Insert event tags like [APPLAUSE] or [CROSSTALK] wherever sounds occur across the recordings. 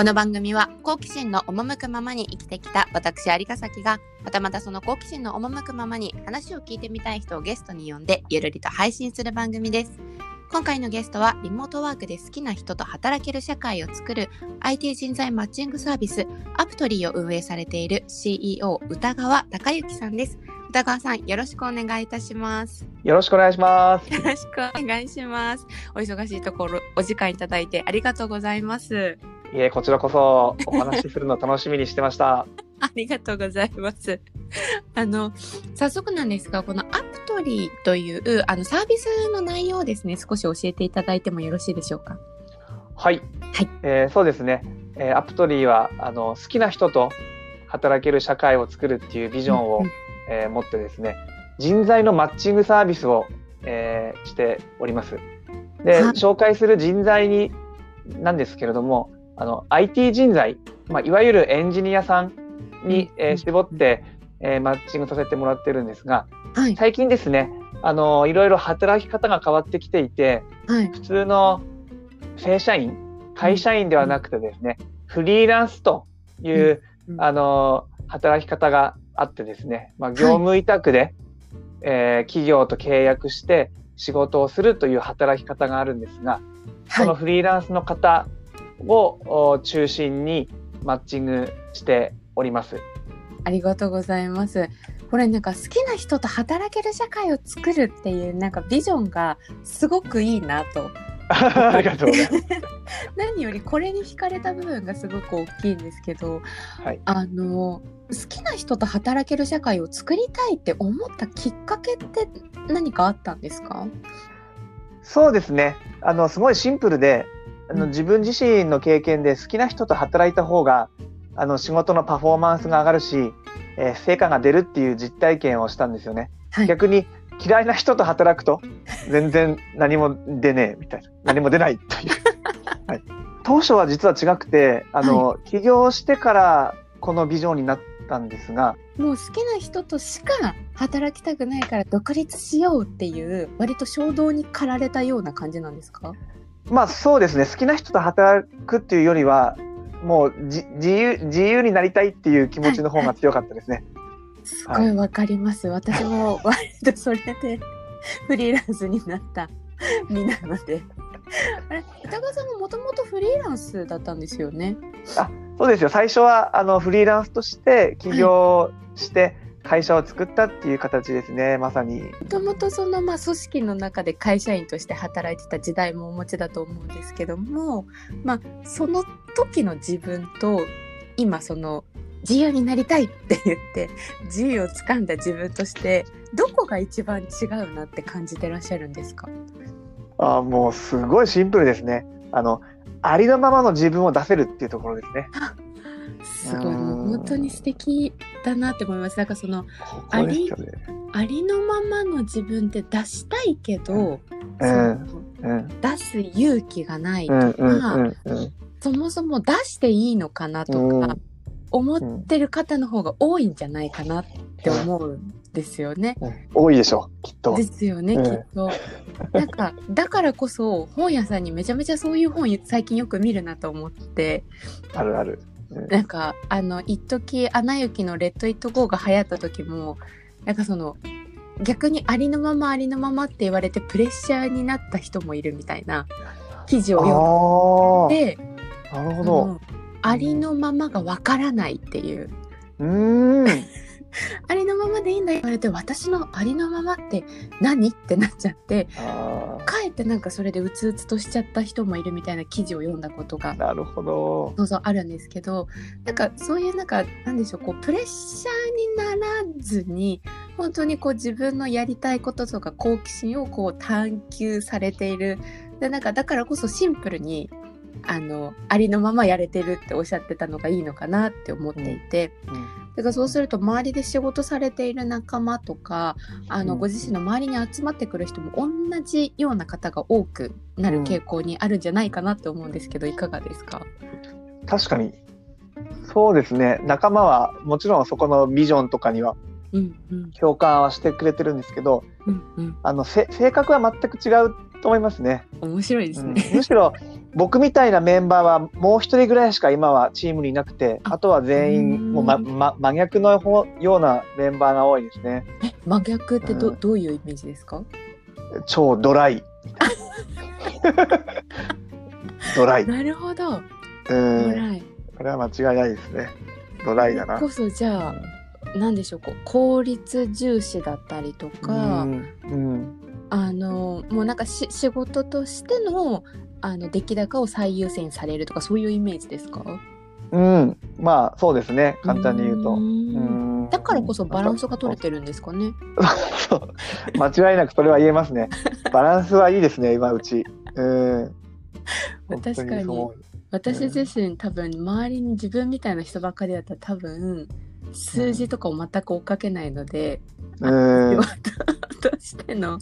この番組は好奇心の赴くままに生きてきた私有香崎がまたまたその好奇心の赴くままに話を聞いてみたい人をゲストに呼んでゆるりと配信する番組です。今回のゲストはリモートワークで好きな人と働ける社会を作る IT 人材マッチングサービスアプトリーを運営されている CEO 歌川隆之さんです。歌川さんよろしくお願いいたします。よろしくお願いします。よろしくお願いします。お忙しいところお時間いただいてありがとうございますいえ、こちらこそお話しするの楽しみにしてました。[LAUGHS] ありがとうございます。あの、早速なんですが、このアプトリーというあのサービスの内容をですね、少し教えていただいてもよろしいでしょうか？はい。はいえーそうですね。えーアプトリーはあの好きな人と働ける社会を作るっていうビジョンを、うんえー持ってですね、人材のマッチングサービスを、えーしております。で、はい紹介する人材になんですけれども、あの IT 人材、まあいわゆるエンジニアさんに、えー絞って、えーマッチングさせてもらってるんですが、はい、最近ですね、あのいろいろ働き方が変わってきていて、はい、普通の正社員、会社員ではなくてですね、フリーランスという、うん。あの働き方があってですね、まあ、業務委託で、えー企業と契約して仕事をするという働き方があるんですが、そのはい、フリーランスの方をお中心にマッチングしております。ありがとうございます。これなんか好きな人と働ける社会を作るっていうなんかビジョンがすごくいいなと。[LAUGHS] ありがとうございます。[LAUGHS] 何よりこれに惹かれた部分がすごく大きいんですけど、はいあの好きな人と働ける社会を作りたいって思ったきっかけって何かあったんですか？そうですね。あの、すごいシンプルで、あの、うん自分自身の経験で好きな人と働いた方が、あの、仕事のパフォーマンスが上がるし、えー成果が出るっていう実体験をしたんですよね。はい。逆に嫌いな人と働くと、[LAUGHS] 全然何も出ねえみたいな。何も出ないという。[LAUGHS] はい、当初は実は違くて、あの、起業してからこのビジョンになったんですが、もう好きな人としか働きたくないから独立しようっていう割と衝動に駆られたような感じなんですか？まあそうですね。好きな人と働くっていうよりは、もうじ自由、自由になりたいっていう気持ちの方が強かったですね。[LAUGHS] すごいわかります。私も [LAUGHS] 割とそれでフリーランスになった身なので。あれ歌川さんももともとフリーランスだったんですよね？そうですよ。最初はあのフリーランスとして起業して会社を作ったっていう形ですね。まさに。もともとそのまあ組織の中で会社員として働いてた時代もお持ちだと思うんですけども、まあその時の自分と今その自由になりたいって言って自由をつかんだ自分としてどこが一番違うなって感じてらっしゃるんですか？あもうすごいシンプルですね。あのありのままの自分を出せるっていうところですね。すごいもう本当に素敵だなって思います。なんかそのここですよね。ありのままの自分って出したいけど、うん出す勇気がないとか、そもそも出していいのかなとうんか思ってる方の方が多いんじゃないかなって思うんですよね。うん多いでしょうきっとで。すよね、うんきっと。なんかだからこそ本屋さんにめちゃめちゃそういう本最近よく見るなと思ってあるある。なんかあの一時アナ雪の「レッド・イット・ゴー」が流行った時もなんかその逆にありのままありのままって言われてプレッシャーになった人もいるみたいな記事を読んあであ、なるほあど。のありのままがわからないっていう。うーん。[LAUGHS] ありのままでいいんだよ言われて私のありのままって何？ってなっちゃって。あかえってなんかそれでうつうつとしちゃった人もいるみたいな記事を読んだことがあ、なるほど。そうそうあるんですけどなんかそういうなんかなんでしょうこうプレッシャーにならずに本当にこう自分のやりたいこととか好奇心をこう探求されているでなんかだからこそシンプルにあのありのままやれてるっておっしゃってたのがいいのかなって思っていて、だからそうすると周りで仕事されている仲間とかあのうんご自身の周りに集まってくる人も同じような方が多くなる傾向にあるんじゃないかなって思うんですけどいかがですか？確かに。そうですね。仲間はもちろんそこのビジョンとかにはうんうん共感はしてくれてるんですけど、うんうんあのせ性格は全く違うと思いますね。面白いですうんね。むしろ僕みたいなメンバーはもう一人ぐらいしか今はチームにいなくて、ああとは全員もう、まま、真逆のほようなメンバーが多いですね。え真逆ってど,、うんどういうイメージですか？超ドライ。[LAUGHS] ドライ。なるほど。うドん。ライ。これは間違いないですね。ドライだな。こそじゃあ、なんでしょうこう効率重視だったりとか、うん。うん。あのもうなんかし仕事としてのあの出来高を最優先されるとかそういうイメージですか？うん。まあ、そうですね。簡単に言うと。ーうんんだからこそバランスが取れてるんですかね？そう間違いなくそれは言えますね。バランスはいいですね、今うち。うん。確かに私自身多分周りに自分みたいな人ばっかりだったら多分数字とかを全く追っかけないので、うんとしての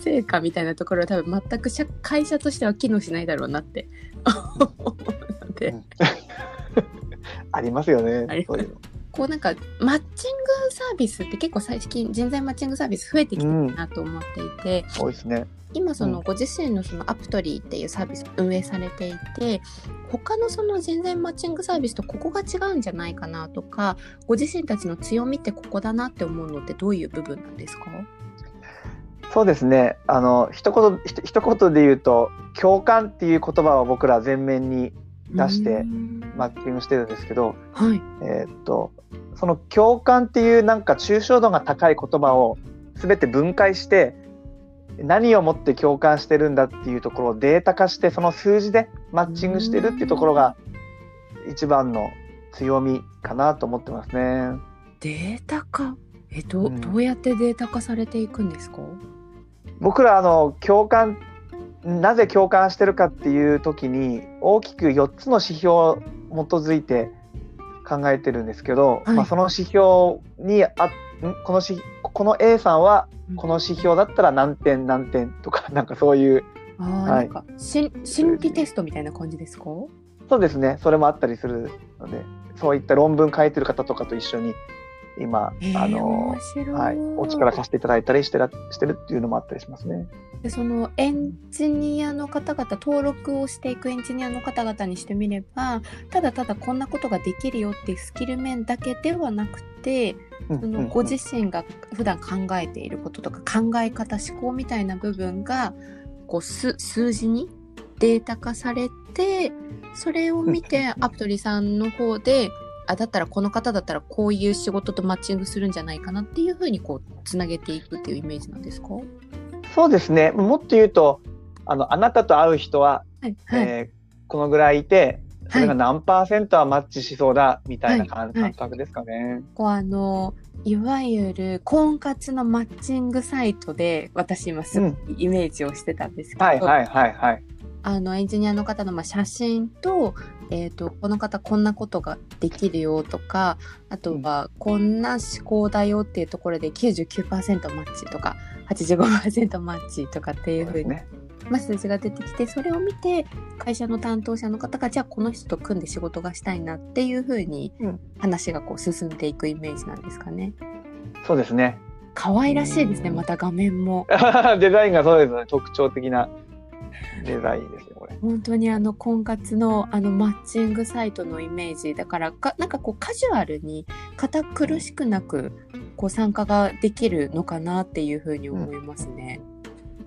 成果みたいなところは多分全く社会社としては機能しないだろうなって思うので、うん [LAUGHS] ありますよね。そういうの。こうなんかマッチングサービスって結構最近人材マッチングサービス増えてきてるなと思っていて、そうですね。今そのご自身のそのアプトリーっていうサービス運営されていて他のその人材マッチングサービスとここが違うんじゃないかなとかご自身たちの強みってここだなって思うのってどういう部分なんですか？そうですね。あの一言一言で言うと共感っていう言葉を僕ら前面に出してマッチングしてるんですけど、はい。えーっとその共感っていうなんか抽象度が高い言葉を全て分解して何をもって共感してるんだっていうところをデータ化してその数字でマッチングしてるっていうところが一番の強みかなと思ってますね。データ化？えど,、うん。どうやってデータ化されていくんですか？僕らあの共感なぜ共感してるかっていう時に大きく4つの指標を基づいて考えてるんですけど、はい。まあ、その指標にあんこのしこの A さんはこの指標だったら何点何点とか [LAUGHS] なんかそういうない。んか心心理テストみたいな感じですか？そうですね。それもあったりするのでそういった論文書いてる方とかと一緒に今、えー、あのお力貸していただいたりしてらしてるっていうのもあったりしますね。でそのエンジニアの方々登録をしていくエンジニアの方々にしてみればただただこんなことができるよっていうスキル面だけではなくてそのご自身が普段考えていることとか考え方思考みたいな部分がこう数数字にデータ化されてそれを見てアプトリさんの方であだったらこの方だったらこういう仕事とマッチングするんじゃないかなっていうふうにこうつなげていくっていうイメージなんですか？はそうですね。もっと言うとあのあなたと会う人は、い、はい。えーこのぐらいいてそれが何パーセントはマッチしそうだみたいな感,、はいはい。覚ですかね。こうあのいわゆる婚活のマッチングサイトで私今すごいイメージをしてたんですけど、はいはいはいはい。あのエンジニアの方のまあ写真と,、えー、とこの方こんなことができるよとかあとはこんな思考だよっていうところで99%マッチとか85%マッチとかっていうふうに。まあ、数字が出てきてそれを見て会社の担当者の方がじゃあこの人と組んで仕事がしたいなっていうふうにうん話がこう進んでいくイメージなんですかね。そうですね。可愛らしいですねうんまた画面も。[LAUGHS] デザインがそうですね。特徴的なデザインですね、これ。本当にあの婚活のあのマッチングサイトのイメージだからかなんかこうカジュアルに堅苦しくなくこう参加ができるのかなっていうふうに思いますね。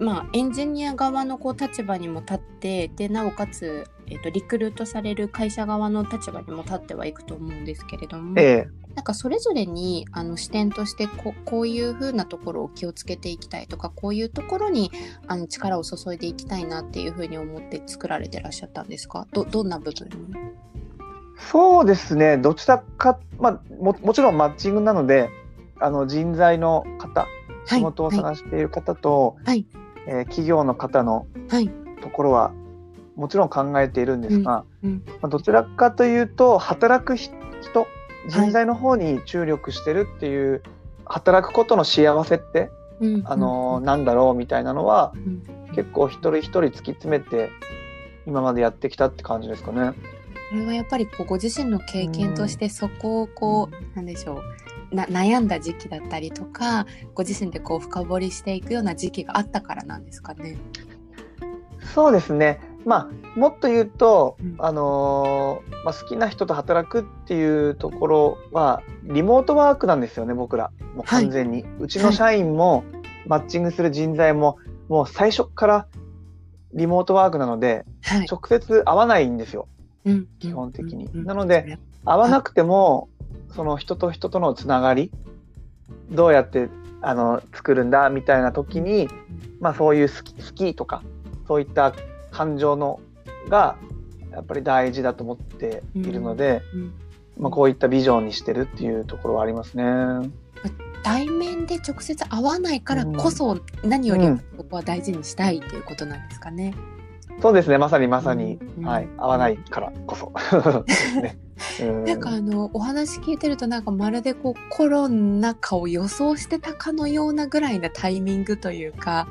まあエンジニア側のこう立場にも立ってでなおかつ、えー、とリクルートされる会社側の立場にも立ってはいくと思うんですけれども、えなんかそれぞれにあの視点としてここういう風なところを気をつけていきたいとかこういうところにあの力を注いでいきたいなっていう風に思って作られてらっしゃったんですか？どどんな部分そうですね。どちらか、まあも、もちろんマッチングなので、あの人材の方、仕事を探している方と、はいえー企業の方のはい。ところはもちろん考えているんですが、うん。まあ、どちらかというと働くひ人人材の方に注力してるっていう、働くことの幸せって、うん。あのなんだろうみたいなのは、ん。結構一人一人突き詰めて今までやってきたって感じですかね。これはやっぱりこうご自身の経験としてそこをこうなんでしょうな悩んだ時期だったりとかご自身でこう深掘りしていくような時期があったからなんですかね？そうですね。まあもっと言うと、うん。あのーまあ、好きな人と働くっていうところはリモートワークなんですよね僕ら。もう完全に、うちの社員も、マッチングする人材ももう最初からリモートワークなのではい。直接会わないんですよ。うん。基本的に。うん。うん。なので、会わなくてもその人と人とのつながりどうやってあの作るんだみたいな時に、まあ、そういう好き好きとかそういった感情のがやっぱり大事だと思っているので、うんまあ、こういったビジョンにしてるっていうところはありますね。対面で直接会わないからこそ何よりうんここは大事にしたいっていうことなんですかね。そうですねまさにまさに、うんはい、合わないからこそ。ねうんなんかあのお話聞いてるとなんかまるでこうコロナ禍を予想してたかのようなぐらいなタイミングというか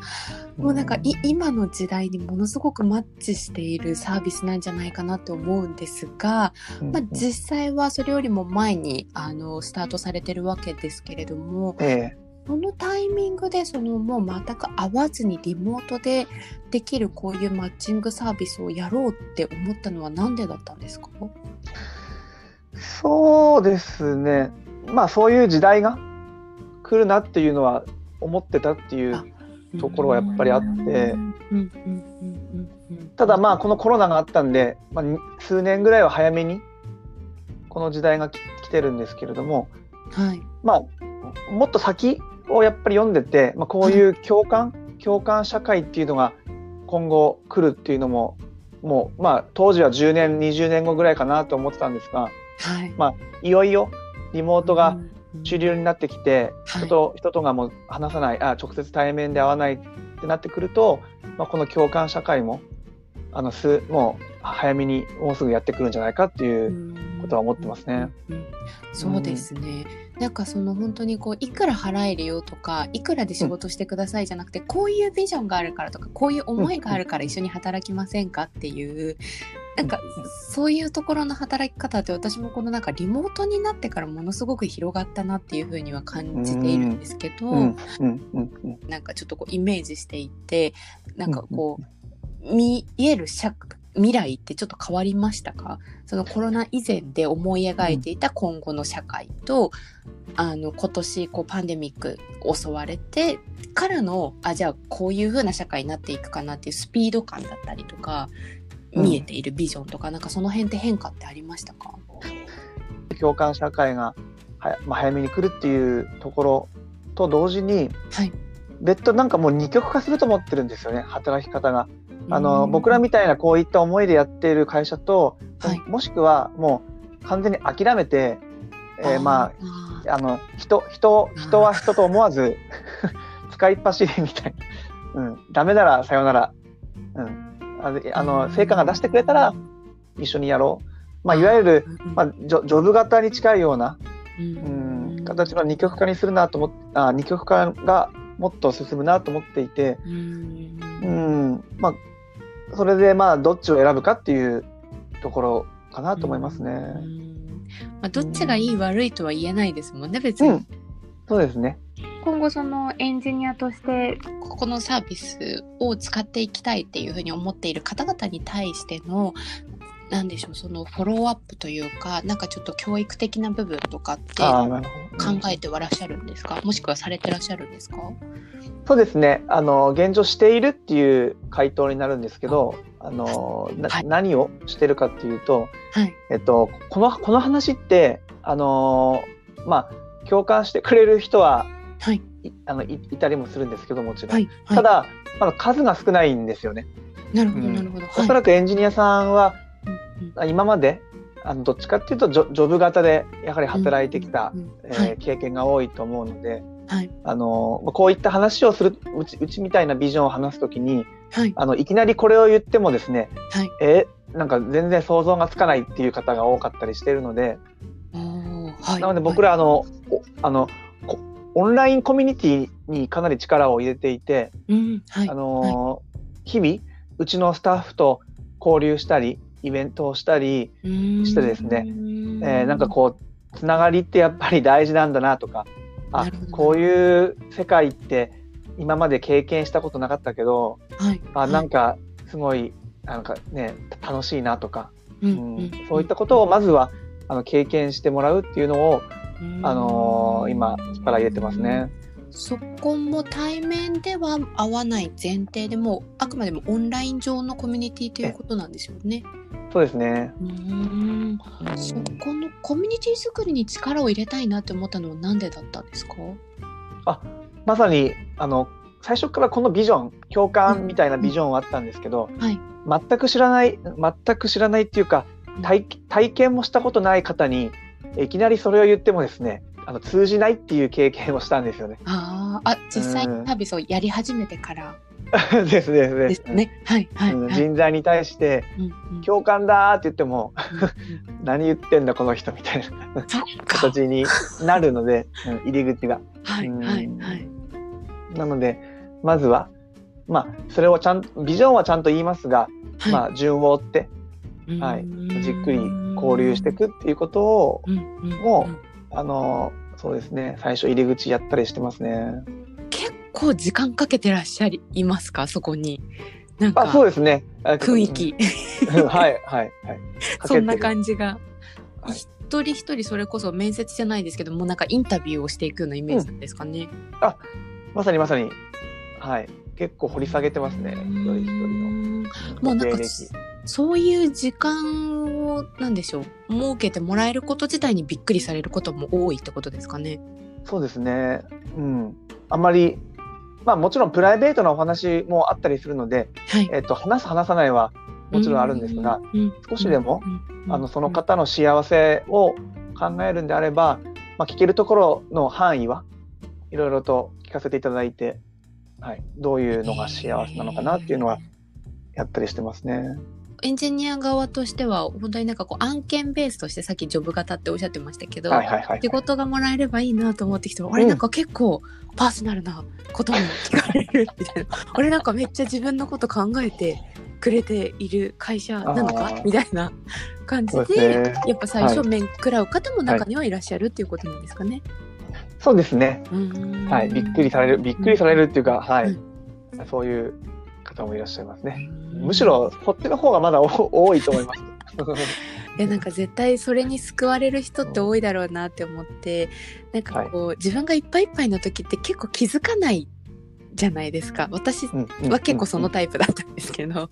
もうなんかい今の時代にものすごくマッチしているサービスなんじゃないかなと思うんですが、うん。まあ、実際はそれよりも前にあのスタートされてるわけですけれどもええ。そのタイミングでそのもう全く会わずにリモートでできるこういうマッチングサービスをやろうって思ったのはなんでだったんですか？そうですね。まあそういう時代が来るなっていうのは思ってたっていうあところはやっぱりあって。ただまあこのコロナがあったんで、まあ、に数年ぐらいは早めにこの時代がき来てるんですけれどもはい。まあもっと先をやっぱり読んでて、まあ、こういう共感、共感社会っていうのが今後来るっていうのももうまあ当時は10年20年後ぐらいかなと思ってたんですがはい。まいよいよリモートがうん主流になってきて、はい。人と人とがもう話さないあ直接対面で会わないってなってくると、まあ、この共感社会もあのすもう早めにもうすぐやってくるんじゃないかっていうことは思ってますね。うんうん。そうですね。なんかその本当にこういくら払えるよとかいくらで仕事してくださいじゃなくて、こういうビジョンがあるからとかこういう思いがあるから一緒に働きませんかっていうなんかそういうところの働き方って私もこのなんかリモートになってからものすごく広がったなっていうふうには感じているんですけど、うんうんうんうん。なんかちょっとこうイメージしていってなんかこう見える社未来ってちょっと変わりましたか？そのコロナ以前で思い描いていた今後の社会と、あの今年こうパンデミック襲われてからのあじゃあこういう風な社会になっていくかなっていうスピード感だったりとかうん見えているビジョンとか、なんかその辺って変化ってありましたか？共感社会がはや、まあ、早めに来るっていうところと同時にはい。別途なんかもう二極化すると思ってるんですよね働き方が。あのうん僕らみたいなこういった思いでやっている会社と、はい。もしくはもう完全に諦めて、えーまあああの人人人は人と思わず [LAUGHS] 使いっ走りみたいな、うん、ダメならさよなら、うん、あのあの成果が出してくれたら一緒にやろう、まあ、いわゆる、まあ、ジョジョブ型に近いような、ううんん、形の二極化にするなと思っあ二極化がもっと進むなと思っていて、うん。うん。まあ、それでまあどっちを選ぶかっていうところかなと思いますね。うん。まあ、どっちがいい悪いとは言えないですもんね別に、うん、そうですね。今後そのエンジニアとしてここのサービスを使っていきたいっていうふうに思っている方々に対しての何でしょうそのフォローアップというかなんかちょっと教育的な部分とかって考。えてはらっしゃるんですか？もしくはされてらっしゃるんですか？そうですね。あの現状しているっていう回答になるんですけど、あのなはい何をしてるかっていうと、はいえっとこのこの話ってあのまあ共感してくれる人ははい。いあのいいたりもするんですけどもちろん。はいはい。ただまだ数が少ないんですよね。なるほどうん。なるほど、おそらくエンジニアさんはうん今まであのどっちかっていうとジョジョブ型でやはり働いてきた、え経験が多いと思うので、はい。あのまあこういった話をするうちうちみたいなビジョンを話すときにはい。あのいきなりこれを言ってもですね、はい。えーなんか全然想像がつかないっていう方が多かったりしているので、はい。なので僕らあの、おあのこオンラインコミュニティにかなり力を入れていて、うんはい。あの日々うちのスタッフと交流したりイベントをしたり、してですねえーなんかこうつながりってやっぱり大事なんだなとかあこういう世界って今まで経験したことなかったけどう、はい、あなんかすごいなんかね楽しいなとか、ううん。そういったことをまずはあの経験してもらうっていうのを、あのー今力入れてますね。そこも対面では会わない前提でもうあくまでもオンライン上のコミュニティということなんですよね。そうですね。うーんそこのコミュニティ作りに力を入れたいなって思ったのは何でだったんですか？まさにあの最初からこのビジョン共感みたいなビジョンはあったんですけど、はい。全く知らない全く知らないっていうか体体験もしたことない方にいきなりそれを言ってもですねあの通じないっていう経験をしたんですよね。あーあ実際にサービスをやり始めてからです [LAUGHS] ですねですね。はいはい。人材に対してうんうん共感だーって言ってもうんうん [LAUGHS] 何言ってんだこの人みたいな。形になるので、うん入り口が。はいはいはい。なのでまずはまあそれをちゃんとビジョンはちゃんと言いますが、はいまあ順を追ってはいじっくり交流していくっていうことをうんうんもうんあのそうですね最初入り口やったりしてますね。結構時間かけてらっしゃいますか？そこに。なんかあそうですね。あ雰囲気。うん [LAUGHS] はいはいはい。[LAUGHS] そんなじ。感じが。はい一人一人それこそ面接じゃないですけどもうなんかインタビューをしていくようなイメージですかね？まさにまさにはい結構掘り下げてますね一人一人人のもうなんかそういう時間をなんでしょう設けてもらえること自体にびっくりされることも多いってことですかね。そうですね。うん。あんまりまあもちろんプライベートなお話もあったりするので、はい。えっと話す話さないはもちろんあるんですが、うん、少しでもうんあのその方の幸せを考えるんであれば、まあ、聞けるところの範囲はいろいろと聞かせていただいて、はい、どういうのが幸せなのかなっていうのはやったりしてますね。エンジニア側としては本当になんかこう案件ベースとしてさっきジョブ型っておっしゃってましたけど、はいはいはい仕。事がもらえればいいなと思ってきて、あれなんか結構パーソナルなことも聞かれるみたいな。[LAUGHS] あれなんかめっちゃ自分のこと考えてくれている会社なのか？みたいな感じでね。やっぱ最初面食らう方も中にはいらっしゃるっていうことなんですかね？そうですね。はい、びっくりされる、びっくりされるっていうか、はうい、そういう方もいらっしゃいますね。うんむしろ、こっちの方がまだお [LAUGHS] 多いと思います。[LAUGHS] いやなんか絶対それに救われる人って多いだろうなって思ってなんかこう、自分がいっぱいいっぱいの時って結構気づかないじゃないですか。私は結構そのタイプだったんですけど、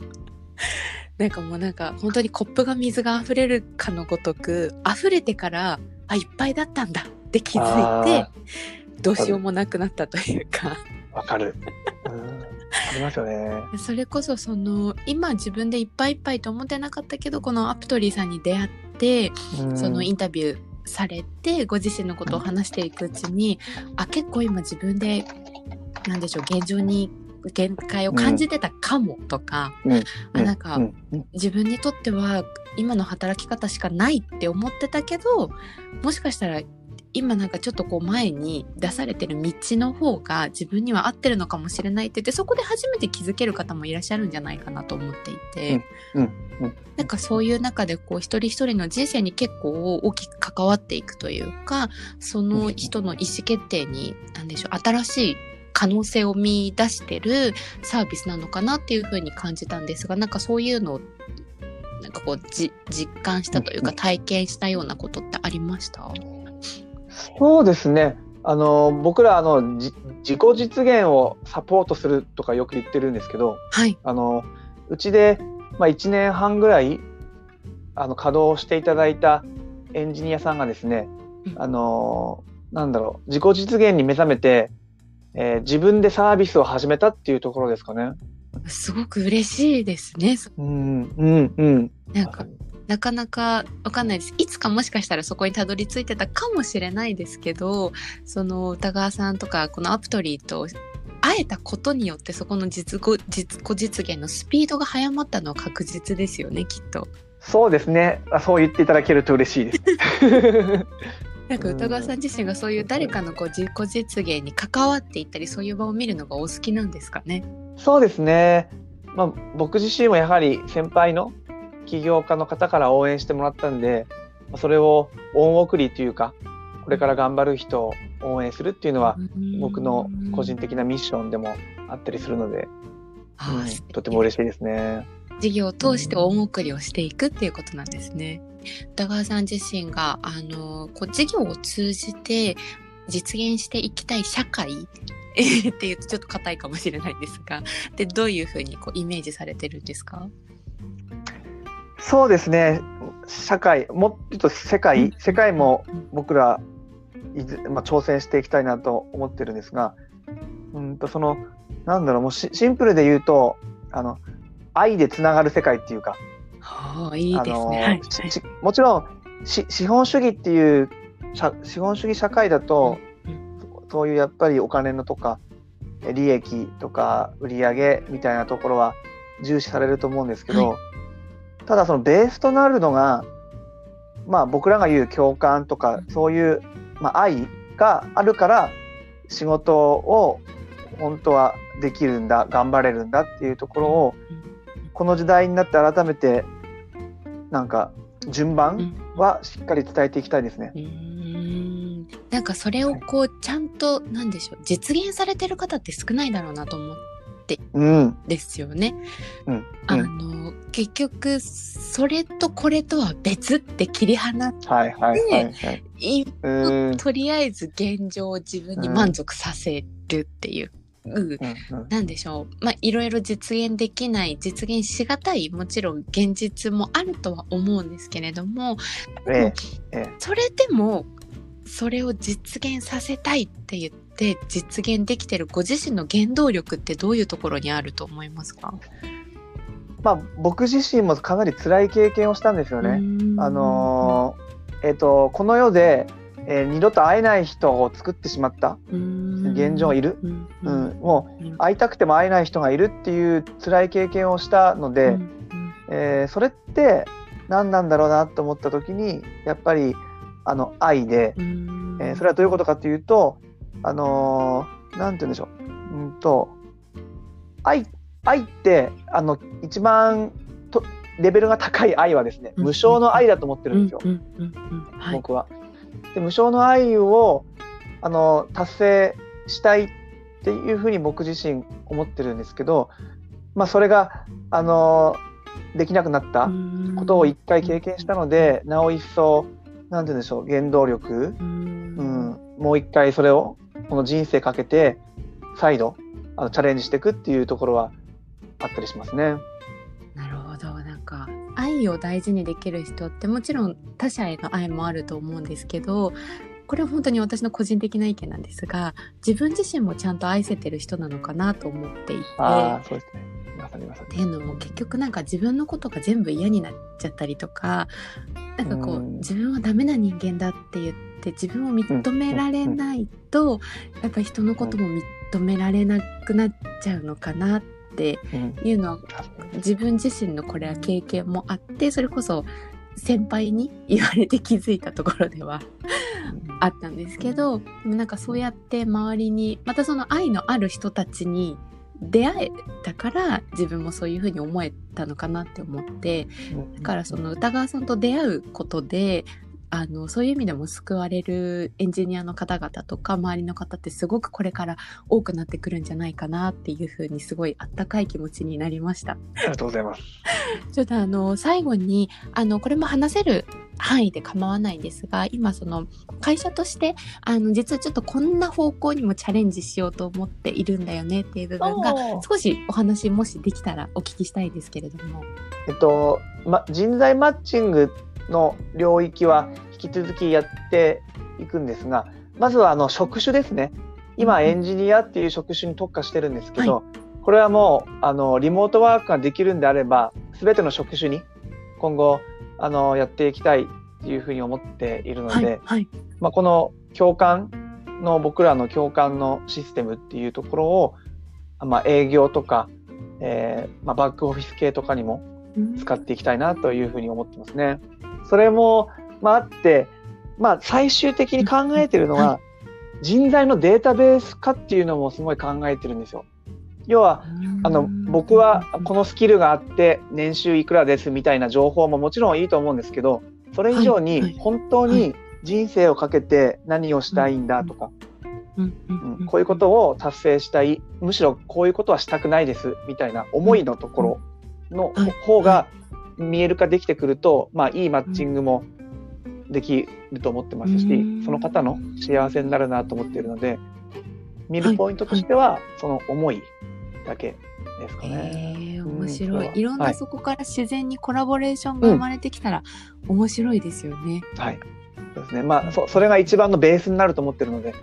[LAUGHS] なんかもうなんか本当にコップが水が溢れるかのごとく溢れてからあいっぱいだったんだって気づいてあどうしようもなくなったというか。ーわかる。うんありますよね。それこそその今自分でいっぱいいっぱいと思ってなかったけどこのアプトリーさんに出会ってうん。そのインタビューされてご自身のことを話していくうちにあ結構今自分でなんでしょう現状に限界を感じてたかもとか、うん。あなんか、うん。うん。自分にとっては今の働き方しかないって思ってたけどもしかしたら今なんかちょっとこう前に出されてる道の方が自分には合ってるのかもしれないって言ってそこで初めて気づける方もいらっしゃるんじゃないかなと思っていて、うんうんなんかそういう中でこう一人一人の人生に結構大きく関わっていくというかその人の意思決定に何でしょう新しい可能性を見出してるサービスなのかなっていうふうに感じたんですがなんかそういうのをなんかこうじ実感したというかうん。体験したようなことってありました？そうですね。あの僕らあのじ自己実現をサポートするとかよく言ってるんですけど、はい。あのうちでまあ1年半ぐらいあの稼働していただいたエンジニアさんがですね、うんあのなんだろう自己実現に目覚めて、えー自分でサービスを始めたっていうところですかね。すごく嬉しいですね。そうんうんうん。なんかなかなかわかんないです。いつかもしかしたらそこにたどり着いてたかもしれないですけど、その歌川さんとかこのアプトリーと会えたことによってそこの実己実己実現のスピードが早まったのは確実ですよね、きっと。そうですね。あそう言っていただけると嬉しいです。[LAUGHS] なんか歌川さん自身がそういう誰かのこう自己実現に関わっていったりそういう場を見るのがお好きなんですかね？そうですね。まあ、僕自身もやはり先輩の起業家の方から応援してもらったんで、まあそれを恩送りというか、これから頑張る人を応援するっていうのは、僕の個人的なミッションでもあったりするので、うんとても嬉しいですね。事業を通して恩送りをしていくっていうことなんですね。宇田川さん自身があのこう事業を通じて実現していきたい社会 [LAUGHS] っていうとちょっと硬いかもしれないんですがでどういうふうにこうイメージされてるんですか？そうですね。社会もっと世界、うん、世界も僕らまあ、挑戦していきたいなと思ってるんですがうんとそのなんだろうもうシンプルで言うとあの愛でつながる世界っていうか、はあ、いいですね、はい、もちろん資本主義っていう資本主義社会だと、うん、そういうやっぱりお金のとか利益とか売上みたいなところは重視されると思うんですけど、はい、ただそのベースとなるのがまあ僕らが言う共感とかそういう、まあ、愛があるから仕事を本当はできるんだ頑張れるんだっていうところをこの時代になって改めてなんか順番はしっかり伝えていきたいですね。うん。なんかそれをこうちゃんとなんでしょう実現されてる方って少ないだろうなと思ってですよね。うん、あの結局それとこれとは別って切り離して、はいはいとりあえず現状を自分に満足させるっていう。う、なんでしょう、まあ、いろいろ実現できない、実現しがたい、もちろん現実もあるとは思うんですけれども、ええ、それでも、それを実現させたいって言って実現できてるご自身の原動力ってどういうところにあると思いますか？まあ、僕自身もかなり辛い経験をしたんですよね。あのー、えっ、ー、とこの世でえー、二度と会えない人を作ってしまった現状いる、うん、うん、もう会いたくても会えない人がいるっていう辛い経験をしたので、うん、えー、それって何なんだろうなと思った時にやっぱりあの愛で、えー、それはどういうことかというとあの何、て言うんでしょう、うんと愛愛ってあの一番とレベルが高い愛はですね無償の愛だと思ってるんですよ、僕は。で無償の愛をあの達成したいっていうふうに僕自身思ってるんですけど、まあ、それがあのできなくなったことを一回経験したのでなお一層何て言うんでしょう原動力。うん、もう一回それをこの人生かけて再度あのチャレンジしていくっていうところはあったりしますね。なるほどなんか愛を大事にできる人ってもちろん他者への愛もあると思うんですけどこれは本当に私の個人的な意見なんですが自分自身もちゃんと愛せてる人なのかなと思っていて。あそうですねっていうのも結局なんか自分のことが全部嫌になっちゃったりとかなんかこう自分はダメな人間だって言って自分を認められないとやっぱり人のことも認められなくなっちゃうのかなってっていうのは、自分自身のこれは経験もあってそれこそ先輩に言われて気づいたところではあったんですけどでもなんかそうやって周りにまたその愛のある人たちに出会えたから自分もそういうふうに思えたのかなって思ってだからその歌川さんと出会うことであのそういう意味でも救われるエンジニアの方々とか周りの方ってすごくこれから多くなってくるんじゃないかなっていうふうにすごいあったかい気持ちになりました。ありがとうございます。[LAUGHS] ちょっとあの最後にあのこれも話せる範囲で構わないんですが今その会社としてあの実はちょっとこんな方向にもチャレンジしようと思っているんだよねっていう部分が少しお話もしできたらお聞きしたいですけれども。えっと、ま、人材マッチングの領域は引き続きやっていくんですがまずはあの職種ですね。今エンジニアっていう職種に特化してるんですけど、はい、これはもうあのリモートワークができるんであれば全ての職種に今後あのやっていきたいというふうに思っているので、はいはい、まあ、この共感の僕らの共感のシステムっていうところを、まあ、営業とか、えーまあ、バックオフィス系とかにも使っていきたいなというふうに思ってますね。それも、まあ、あって、まあ、最終的に考えてるのは、人材のデータベース化っていうのもすごい考えてるんですよ。要はあの僕はこのスキルがあって年収いくらですみたいな情報ももちろんいいと思うんですけどそれ以上に本当に人生をかけて何をしたいんだとか、うん、こういうことを達成したい。むしろこういうことはしたくないですみたいな思いのところのはい。方が見える化できてくると、まあ、いいマッチングもできると思ってますし、うんその方の幸せになるなと思っているので、見るポイントとしては、その思いだけですかね。へえうん面白い。それはいろんはないそこから自然にコラボレーションが生まれてきたら面白いですよね。はい。そうですね。まあ、そそれが一番のベースになると思ってるので、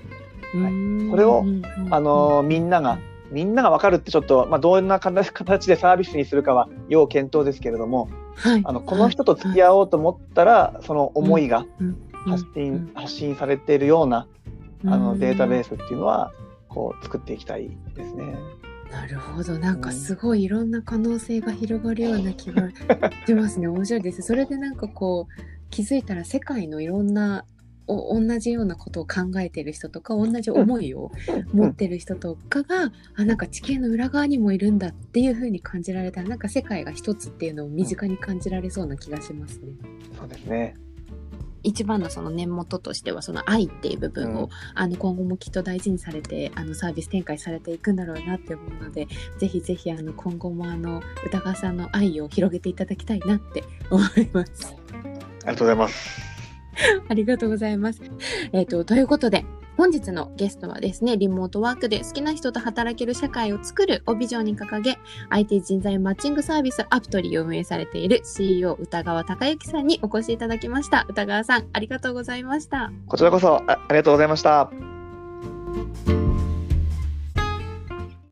うんそれをうんあのーみんなが、みんなが分かるってちょっと、まあ、どんな形形でサービスにするかは要検討ですけれども、はい。あのこの人と付き合おうと思ったら、その思いがうん発信,、うん発信されているようなあのデータベーススっていうのはこう作っていきたいですね。なるほど。なんかすごいいろんな可能性が広がるような気がしますね。面白いです。それでなんかこう気づいたら世界のいろんなお同じようなことを考えてる人とか同じ思いを持ってる人とかが、あなんか地形の裏側にもいるんだっていう風に感じられたらなんか世界が一つっていうのを身近に感じられそうな気がしますね。そうですね。一番のその根元としてはその愛っていう部分を、うんあの今後もきっと大事にされてあのサービス展開されていくんだろうなって思うのでぜひぜひあの今後もあの歌川さんの愛を広げていただきたいなって思います。ありがとうございます。[LAUGHS] ありがとうございます。えっ、とということで本日のゲストはですねリモートワークで好きな人と働ける社会を作るをビジョンに掲げ IT 人材マッチングサービスアプトリーを運営されている CEO 歌川隆之さんにお越しいただきました歌川さんありがとうございました。こちらこそありがとうございました。